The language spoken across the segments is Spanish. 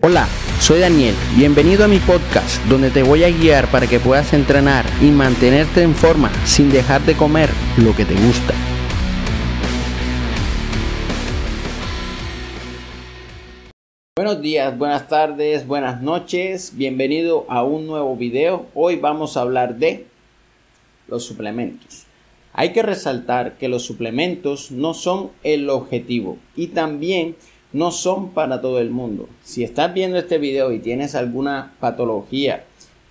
Hola, soy Daniel, bienvenido a mi podcast donde te voy a guiar para que puedas entrenar y mantenerte en forma sin dejar de comer lo que te gusta. Buenos días, buenas tardes, buenas noches, bienvenido a un nuevo video. Hoy vamos a hablar de los suplementos. Hay que resaltar que los suplementos no son el objetivo y también no son para todo el mundo. Si estás viendo este video y tienes alguna patología,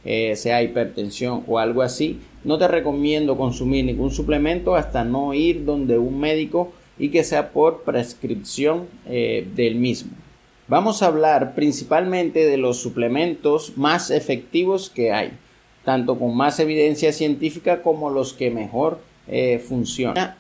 eh, sea hipertensión o algo así, no te recomiendo consumir ningún suplemento hasta no ir donde un médico y que sea por prescripción eh, del mismo. Vamos a hablar principalmente de los suplementos más efectivos que hay, tanto con más evidencia científica como los que mejor eh, funcionan.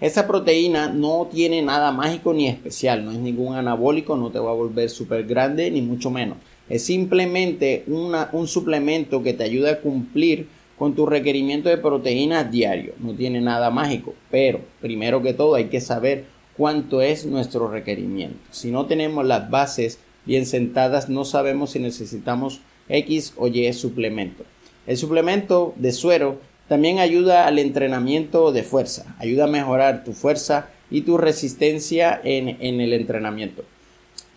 Esta proteína no tiene nada mágico ni especial, no es ningún anabólico, no te va a volver súper grande ni mucho menos. Es simplemente un suplemento que te ayuda a cumplir con tu requerimiento de proteínas diario. No tiene nada mágico, pero primero que todo hay que saber cuánto es nuestro requerimiento. Si no tenemos las bases bien sentadas, no sabemos si necesitamos X o Y suplemento. El suplemento de suero también ayuda al entrenamiento de fuerza, ayuda a mejorar tu fuerza y tu resistencia en, el entrenamiento.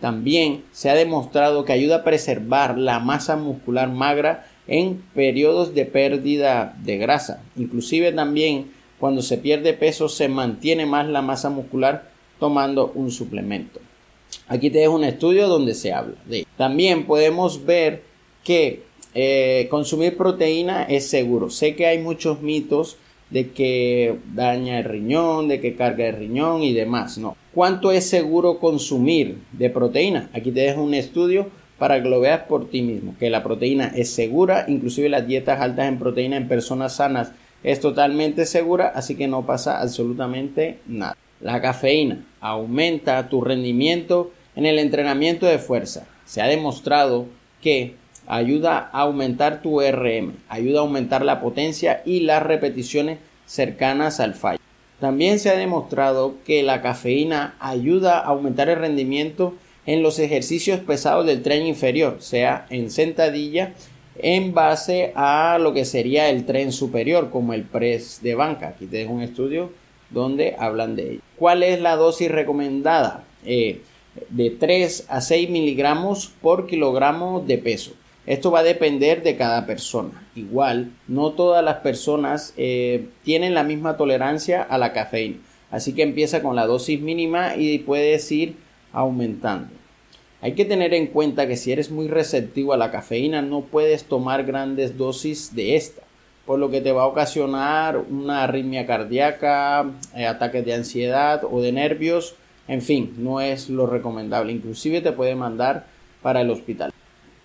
También se ha demostrado que ayuda a preservar la masa muscular magra en periodos de pérdida de grasa. Inclusive también cuando se pierde peso se mantiene más la masa muscular tomando un suplemento. Aquí te dejo un estudio donde se habla de. También podemos ver que eh, consumir proteína es seguro. Sé que hay muchos mitos de que daña el riñón, de que carga el riñón y demás. No. ¿Cuánto es seguro consumir de proteína? Aquí te dejo un estudio para que lo veas por ti mismo. Que la proteína es segura, inclusive las dietas altas en proteína en personas sanas es totalmente segura, así que no pasa absolutamente nada. La cafeína aumenta tu rendimiento en el entrenamiento de fuerza. Se ha demostrado que ayuda a aumentar tu RM, ayuda a aumentar la potencia y las repeticiones cercanas al fallo. También se ha demostrado que la cafeína ayuda a aumentar el rendimiento en los ejercicios pesados del tren inferior, sea en sentadilla, en base a lo que sería el tren superior, como el press de banca. Aquí te un estudio donde hablan de ello. ¿Cuál es la dosis recomendada? Eh, de 3 a 6 miligramos por kilogramo de peso. Esto va a depender de cada persona. Igual, no todas las personas eh, tienen la misma tolerancia a la cafeína. Así que empieza con la dosis mínima y puedes ir aumentando. Hay que tener en cuenta que si eres muy receptivo a la cafeína no puedes tomar grandes dosis de esta, por lo que te va a ocasionar una arritmia cardíaca, eh, ataques de ansiedad o de nervios, en fin, no es lo recomendable. Inclusive te puede mandar para el hospital.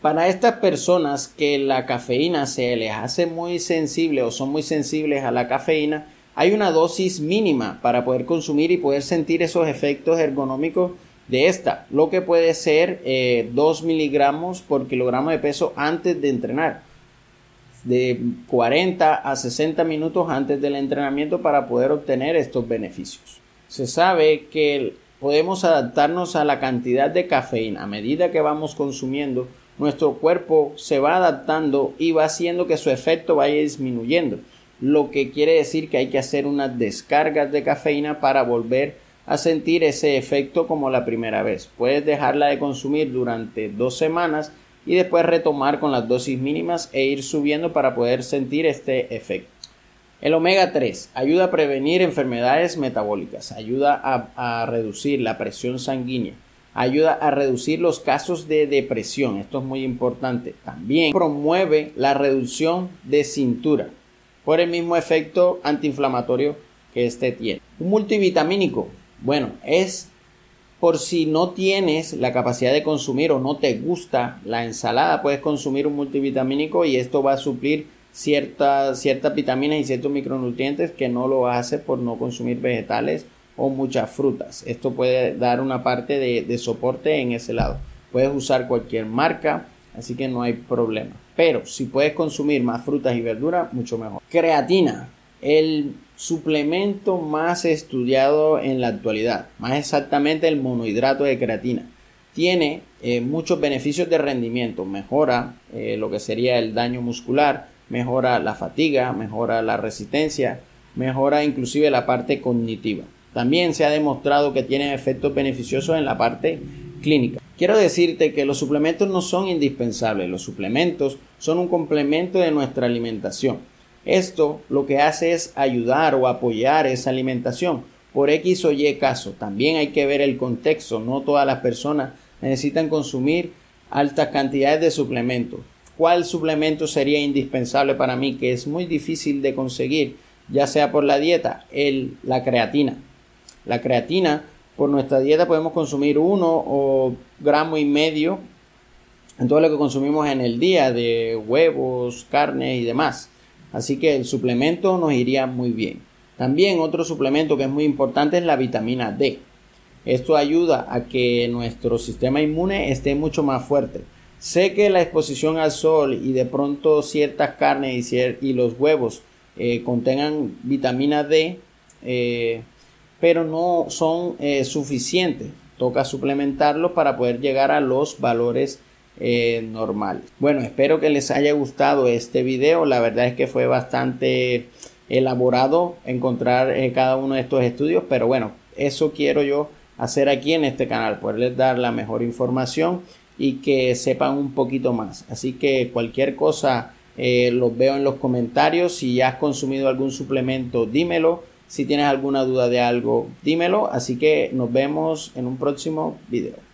Para estas personas que la cafeína se les hace muy sensible o son muy sensibles a la cafeína, hay una dosis mínima para poder consumir y poder sentir esos efectos ergonómicos de esta, lo que puede ser 2 eh, miligramos por kilogramo de peso antes de entrenar, de 40 a 60 minutos antes del entrenamiento para poder obtener estos beneficios. Se sabe que podemos adaptarnos a la cantidad de cafeína a medida que vamos consumiendo nuestro cuerpo se va adaptando y va haciendo que su efecto vaya disminuyendo, lo que quiere decir que hay que hacer unas descargas de cafeína para volver a sentir ese efecto como la primera vez. Puedes dejarla de consumir durante dos semanas y después retomar con las dosis mínimas e ir subiendo para poder sentir este efecto. El omega 3 ayuda a prevenir enfermedades metabólicas, ayuda a, reducir la presión sanguínea, ayuda a reducir los casos de depresión. Esto es muy importante. También promueve la reducción de cintura por el mismo efecto antiinflamatorio que este tiene. Un multivitamínico, bueno, es por si no tienes la capacidad de consumir o no te gusta la ensalada, puedes consumir un multivitamínico y esto va a suplir ciertas, ciertas vitaminas y ciertos micronutrientes que no lo hace por no consumir vegetales o muchas frutas. Esto puede dar una parte de, soporte en ese lado. Puedes usar cualquier marca, así que no hay problema. Pero si puedes consumir más frutas y verduras, mucho mejor. Creatina, el suplemento más estudiado en la actualidad, más exactamente el monohidrato de creatina. tiene eh, muchos beneficios de rendimiento, mejora eh, lo que sería el daño muscular, mejora la fatiga, mejora la resistencia, mejora inclusive la parte cognitiva. También se ha demostrado que tiene efectos beneficiosos en la parte clínica. Quiero decirte que los suplementos no son indispensables, los suplementos son un complemento de nuestra alimentación. Esto lo que hace es ayudar o apoyar esa alimentación por X o Y caso. También hay que ver el contexto, no todas las personas necesitan consumir altas cantidades de suplementos. ¿Cuál suplemento sería indispensable para mí que es muy difícil de conseguir, ya sea por la dieta? El, la creatina. La creatina, por nuestra dieta podemos consumir uno o gramo y medio en todo lo que consumimos en el día de huevos, carne y demás. Así que el suplemento nos iría muy bien. También otro suplemento que es muy importante es la vitamina D. Esto ayuda a que nuestro sistema inmune esté mucho más fuerte. Sé que la exposición al sol y de pronto ciertas carnes y, los huevos eh, contengan vitamina D, eh, pero no son eh, suficientes. Toca suplementarlos para poder llegar a los valores normales. Bueno, espero que les haya gustado este video. La verdad es que fue bastante elaborado encontrar cada uno de estos estudios, pero bueno, eso quiero yo hacer aquí en este canal, poderles dar la mejor información y que sepan un poquito más. Así que cualquier cosa eh, los veo en los comentarios. Si has consumido algún suplemento, dímelo. Si tienes alguna duda de algo, dímelo. Así que nos vemos en un próximo video.